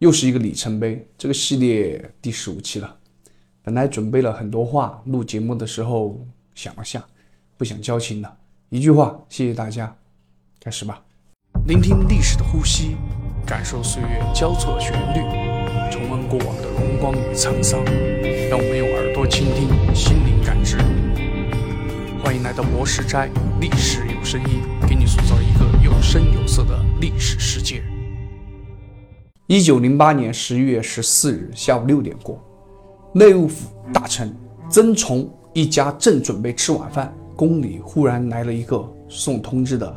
又是一个里程碑，这个系列第十五期了。本来准备了很多话，录节目的时候想了下，不想交情了，一句话，谢谢大家，开始吧。聆听历史的呼吸，感受岁月交错的旋律，重温过往的荣光与沧桑，让我们用耳朵倾听，心灵感知。欢迎来到博士斋，历史有声音，给你塑造一个有声有色的历史世。一九零八年十一月十四日下午六点过，内务府大臣曾崇一家正准备吃晚饭，宫里忽然来了一个送通知的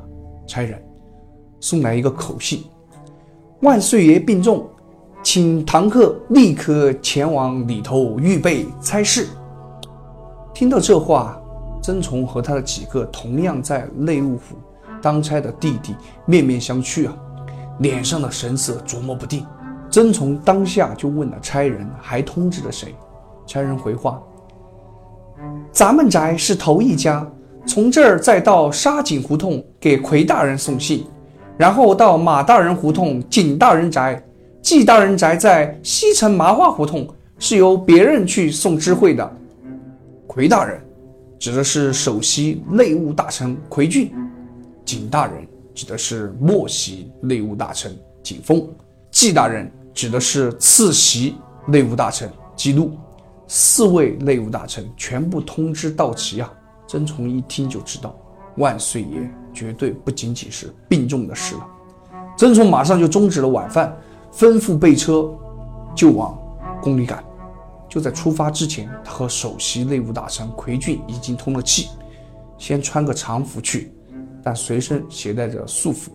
差人，送来一个口信：“万岁爷病重，请堂客立刻前往里头预备差事。”听到这话，曾崇和他的几个同样在内务府当差的弟弟面面相觑啊。脸上的神色琢磨不定，曾从当下就问了差人，还通知了谁？差人回话：“咱们宅是头一家，从这儿再到沙井胡同给奎大人送信，然后到马大人胡同景大人宅，季大人宅在西城麻花胡同，是由别人去送知会的。奎大人指的是首席内务大臣奎俊，景大人。”指的是末席内务大臣景峰，季大人指的是次席内务大臣季路，四位内务大臣全部通知到齐啊！曾从一听就知道，万岁爷绝对不仅仅是病重的事了。曾从马上就终止了晚饭，吩咐备车就往宫里赶。就在出发之前，他和首席内务大臣奎俊已经通了气，先穿个常服去。但随身携带着素服，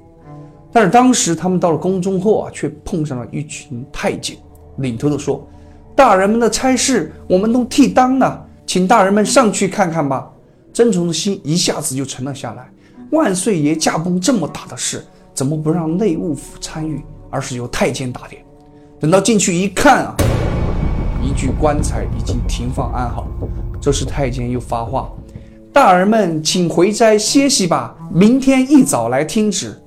但是当时他们到了宫中后啊，却碰上了一群太监，领头的说：“大人们的差事我们都替当了，请大人们上去看看吧。”曾崇的心一下子就沉了下来。万岁爷驾崩这么大的事，怎么不让内务府参与，而是由太监打点？等到进去一看啊，一具棺材已经停放安好。这时太监又发话。大人们，请回斋歇息吧，明天一早来听旨，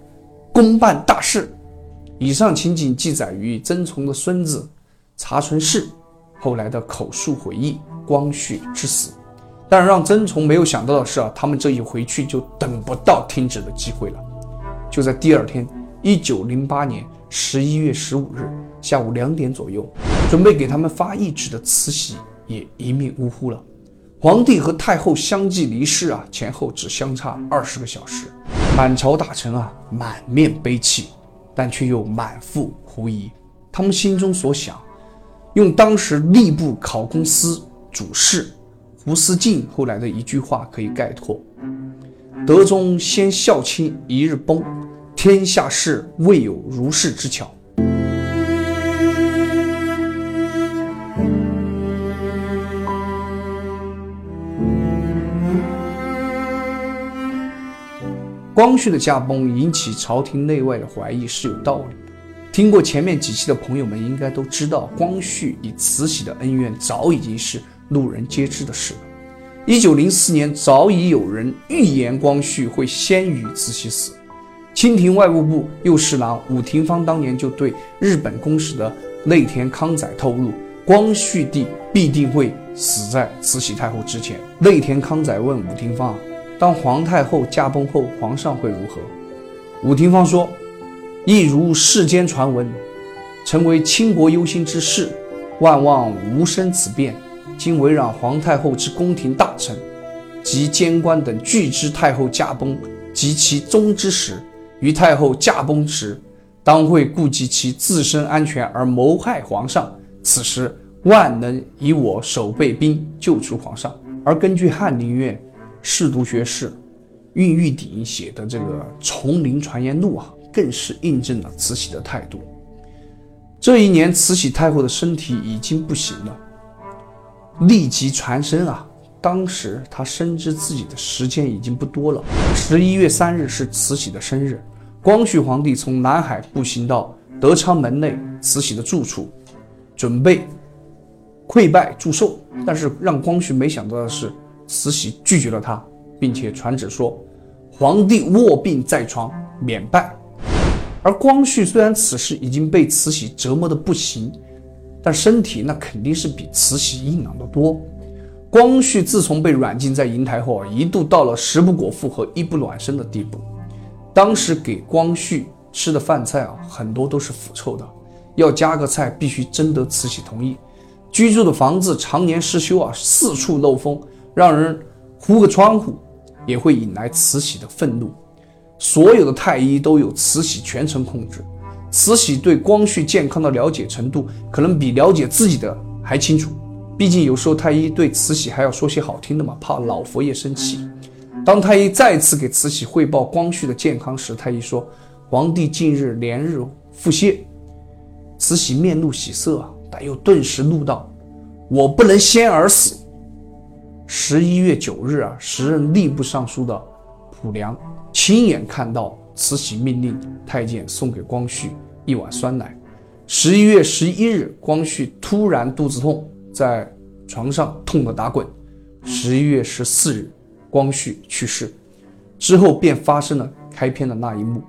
公办大事。以上情景记载于曾从的孙子查存世后来的口述回忆《光绪之死》。但让曾从没有想到的是啊，他们这一回去就等不到听旨的机会了。就在第二天，一九零八年十一月十五日下午两点左右，准备给他们发懿旨的慈禧也一命呜呼了。皇帝和太后相继离世啊，前后只相差二十个小时，满朝大臣啊满面悲戚，但却又满腹狐疑。他们心中所想，用当时吏部考功司主事胡思进后来的一句话可以概括：“德宗先孝亲一日崩，天下事未有如是之巧。”光绪的驾崩引起朝廷内外的怀疑是有道理的。听过前面几期的朋友们应该都知道，光绪与慈禧的恩怨早已经是路人皆知的事了。一九零四年，早已有人预言光绪会先于慈禧死。清廷外务部右侍郎武廷芳当年就对日本公使的内田康载透露，光绪帝必定会死在慈禧太后之前。内田康载问武廷芳。当皇太后驾崩后，皇上会如何？武廷芳说：“一如世间传闻，成为倾国忧心之事，万望无生此变。今围让皇太后之宫廷大臣及监官等俱知太后驾崩及其终之时，于太后驾崩时，当会顾及其自身安全而谋害皇上。此时万能以我守备兵救出皇上。而根据翰林院。”侍读学士运玉鼎写的这个《丛林传言录》啊，更是印证了慈禧的态度。这一年，慈禧太后的身体已经不行了，立即传声啊。当时她深知自己的时间已经不多了。十一月三日是慈禧的生日，光绪皇帝从南海步行到德昌门内慈禧的住处，准备跪拜祝寿。但是让光绪没想到的是。慈禧拒绝了他，并且传旨说：“皇帝卧病在床，免拜。”而光绪虽然此时已经被慈禧折磨得不行，但身体那肯定是比慈禧硬朗得多。光绪自从被软禁在瀛台后啊，一度到了食不果腹和衣不暖身的地步。当时给光绪吃的饭菜啊，很多都是腐臭的，要加个菜必须征得慈禧同意。居住的房子常年失修啊，四处漏风，让人糊个窗户也会引来慈禧的愤怒。所有的太医都有慈禧全程控制，慈禧对光绪健康的了解程度，可能比了解自己的还清楚。毕竟有时候太医对慈禧还要说些好听的嘛，怕老佛爷生气。当太医再次给慈禧汇报光绪的健康时，太医说：“皇帝近日连日腹泻。”慈禧面露喜色啊，但又顿时怒道：“我不能先而死。”十一月九日啊，时任吏部尚书的溥良亲眼看到慈禧命令太监送给光绪一碗酸奶。十一月十一日，光绪突然肚子痛。在床上痛得打滚。十一月十四日，光绪去世之后，便发生了开篇的那一幕。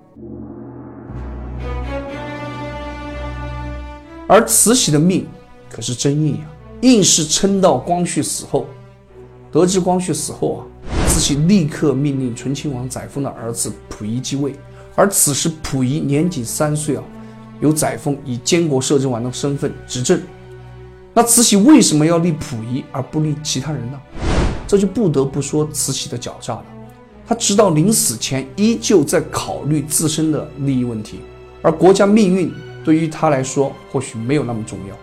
而慈禧的命可是真硬呀，硬是撑到光绪死后。得知光绪死后啊，慈禧立刻命令醇亲王载沣的儿子溥仪继位。而此时溥仪年仅三岁啊，由载沣以监国摄政王的身份执政。那慈禧为什么要立溥仪而不立其他人呢？这就不得不说慈禧的狡诈了。她直到临死前依旧在考虑自身的利益问题，而国家命运对于她来说或许没有那么重要。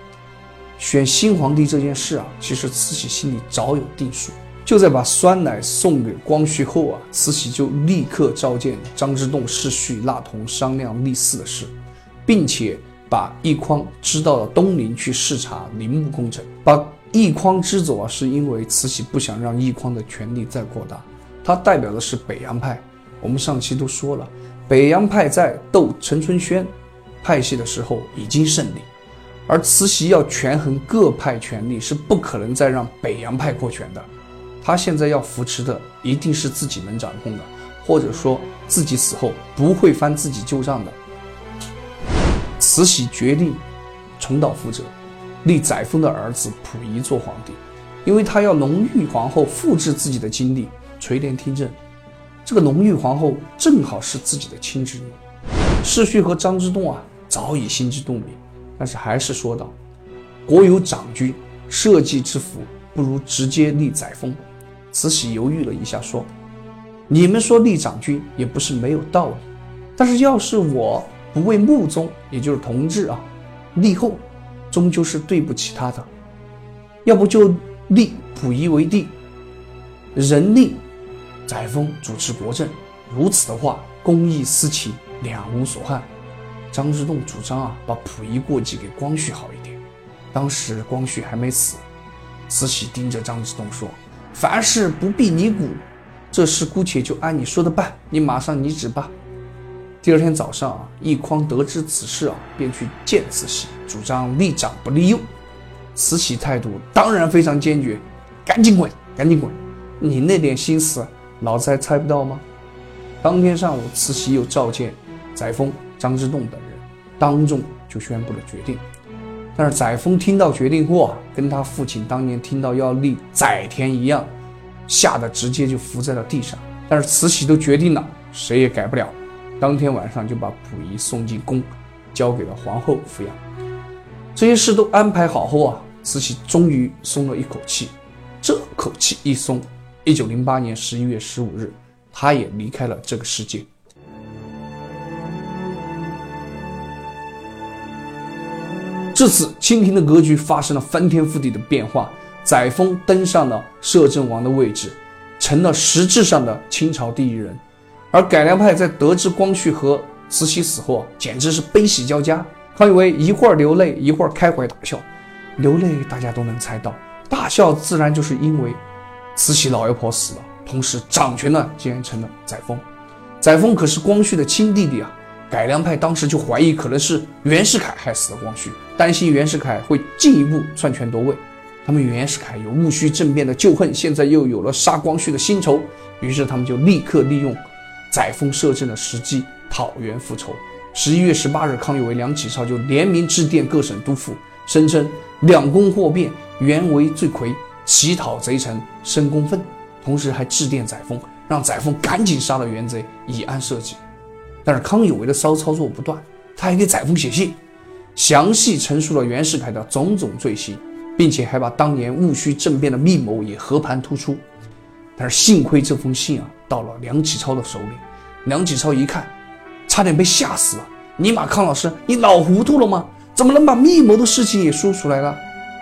选新皇帝这件事啊，其实慈禧心里早有定数。就在把酸奶送给光绪后啊，慈禧就立刻召见张之洞侍婿纳同商量立嗣的事，并且。把奕匡支到了东陵去视察陵墓工程。把奕匡支走啊，是因为慈禧不想让奕匡的权力再扩大。他代表的是北洋派。我们上期都说了，北洋派在斗陈春轩派系的时候已经胜利，而慈禧要权衡各派权力，是不可能再让北洋派扩权的。他现在要扶持的一定是自己能掌控的，或者说自己死后不会翻自己旧账的。慈禧决定重蹈覆辙，立载沣的儿子溥仪做皇帝，因为他要隆裕皇后复制自己的经历，垂帘听政。这个隆裕皇后正好是自己的亲侄女。世旭和张之洞啊，早已心知肚明，但是还是说道：“国有长君，社稷之福，不如直接立载沣。”慈禧犹豫了一下，说：“你们说立长君也不是没有道理，但是要是我……”不为穆宗，也就是同治啊，立后，终究是对不起他的。要不就立溥仪为帝，人立载沣主持国政，如此的话，公义私情两无所憾。张之洞主张啊，把溥仪过继给光绪好一点。当时光绪还没死，慈禧盯着张之洞说：“凡事不必你鼓，这事姑且就按你说的办，你马上拟旨吧。”第二天早上啊，奕匡得知此事啊，便去见慈禧，主张立长不立幼。慈禧态度当然非常坚决，赶紧滚，赶紧滚！你那点心思，老子还猜不到吗？当天上午，慈禧又召见载沣、张之洞等人，当众就宣布了决定。但是载沣听到决定后啊，跟他父亲当年听到要立载田一样，吓得直接就伏在了地上。但是慈禧都决定了，谁也改不了。当天晚上就把溥仪送进宫，交给了皇后抚养。这些事都安排好后啊，慈禧终于松了一口气。这口气一松，一九零八年十一月十五日，她也离开了这个世界。至此，清廷的格局发生了翻天覆地的变化，载沣登上了摄政王的位置，成了实质上的清朝第一人。而改良派在得知光绪和慈禧死后啊，简直是悲喜交加。康有为一会儿流泪，一会儿开怀大笑。流泪大家都能猜到，大笑自然就是因为慈禧老妖婆死了，同时掌权的竟然成了载沣。载沣可是光绪的亲弟弟啊！改良派当时就怀疑可能是袁世凯害死了光绪，担心袁世凯会进一步篡权夺位。他们袁世凯有戊戌政变的旧恨，现在又有了杀光绪的新仇，于是他们就立刻利用。载沣摄政的时机讨袁复仇，十一月十八日，康有为、梁启超就联名致电各省督抚，声称两宫祸变，原为罪魁，乞讨贼臣，申公愤。同时还致电载沣，让载沣赶紧杀了袁贼，以安社稷。但是康有为的骚操作不断，他还给载沣写信，详细陈述了袁世凯的种种罪行，并且还把当年戊戌政变的密谋也和盘突出。但是幸亏这封信啊，到了梁启超的手里，梁启超一看。差点被吓死了！尼玛，康老师，你老糊涂了吗？怎么能把密谋的事情也说出来了？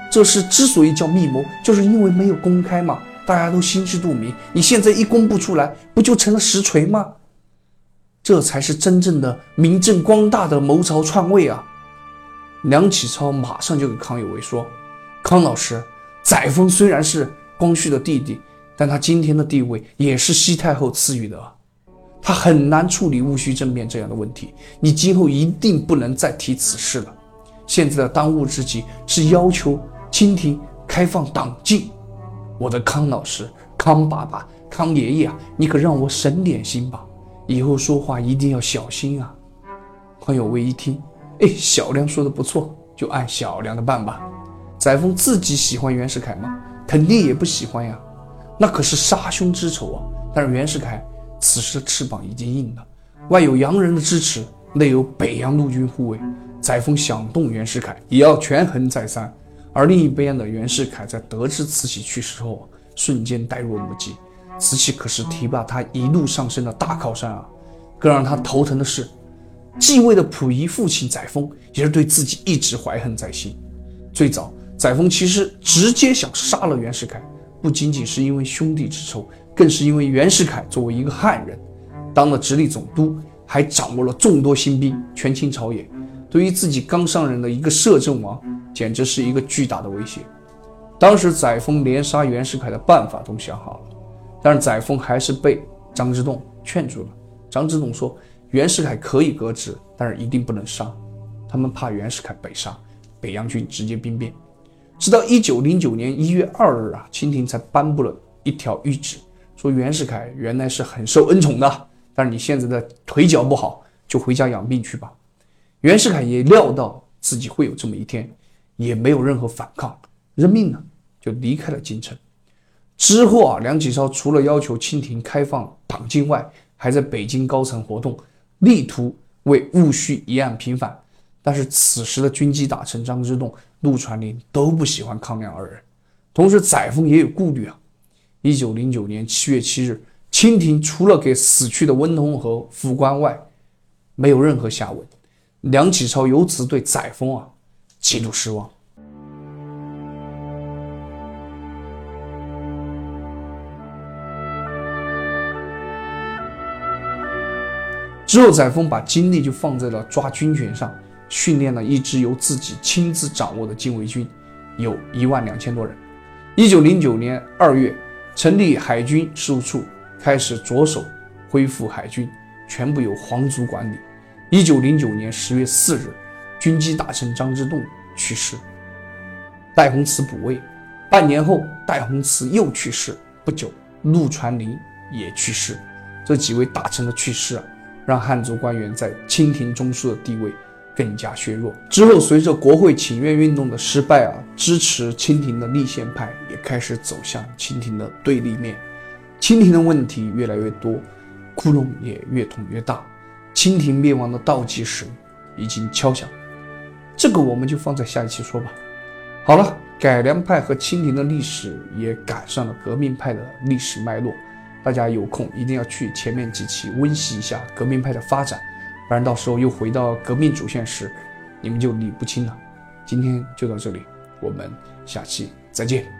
这事之所以叫密谋，就是因为没有公开嘛，大家都心知肚明。你现在一公布出来，不就成了实锤吗？这才是真正的明正光大的谋朝篡位啊！梁启超马上就给康有为说：“康老师，载沣虽然是光绪的弟弟，但他今天的地位也是西太后赐予的。”他很难处理戊戌政变这样的问题，你今后一定不能再提此事了。现在的当务之急是要求清廷开放党禁。我的康老师、康爸爸、康爷爷啊，你可让我省点心吧，以后说话一定要小心啊。康有为一听，哎，小梁说的不错，就按小梁的办吧。载沣自己喜欢袁世凯吗？肯定也不喜欢呀，那可是杀兄之仇啊。但是袁世凯。此时的翅膀已经硬了，外有洋人的支持，内有北洋陆军护卫。载沣想动袁世凯，也要权衡再三。而另一边的袁世凯在得知慈禧去世后，瞬间呆若木鸡。慈禧可是提拔他一路上升的大靠山啊！更让他头疼的是，继位的溥仪父亲载沣也是对自己一直怀恨在心。最早，载沣其实直接想杀了袁世凯，不仅仅是因为兄弟之仇。更是因为袁世凯作为一个汉人，当了直隶总督，还掌握了众多新兵，权倾朝野，对于自己刚上任的一个摄政王，简直是一个巨大的威胁。当时载沣连杀袁世凯的办法都想好了，但是载沣还是被张之洞劝住了。张之洞说，袁世凯可以革职，但是一定不能杀，他们怕袁世凯北上，北洋军直接兵变。直到一九零九年一月二日啊，清廷才颁布了一条谕旨。说袁世凯原来是很受恩宠的，但是你现在的腿脚不好，就回家养病去吧。袁世凯也料到自己会有这么一天，也没有任何反抗，认命了，就离开了京城。之后啊，梁启超除了要求清廷开放党禁外，还在北京高层活动，力图为戊戌一案平反。但是此时的军机大臣张之洞、陆传林都不喜欢康梁二人，同时载沣也有顾虑啊。一九零九年七月七日，清廷除了给死去的温同和副官外，没有任何下文。梁启超由此对载沣啊极度失望。之后，载沣把精力就放在了抓军权上，训练了一支由自己亲自掌握的禁卫军，有一万两千多人。一九零九年二月。成立海军事务处，开始着手恢复海军，全部由皇族管理。一九零九年十月四日，军机大臣张之洞去世，戴洪慈补位。半年后，戴洪慈又去世。不久，陆传林也去世。这几位大臣的去世啊，让汉族官员在清廷中枢的地位。更加削弱。之后，随着国会请愿运动的失败啊，支持清廷的立宪派也开始走向清廷的对立面。清廷的问题越来越多，窟窿也越捅越大。清廷灭亡的倒计时已经敲响。这个我们就放在下一期说吧。好了，改良派和清廷的历史也赶上了革命派的历史脉络。大家有空一定要去前面几期温习一下革命派的发展。不然到时候又回到革命主线时，你们就理不清了。今天就到这里，我们下期再见。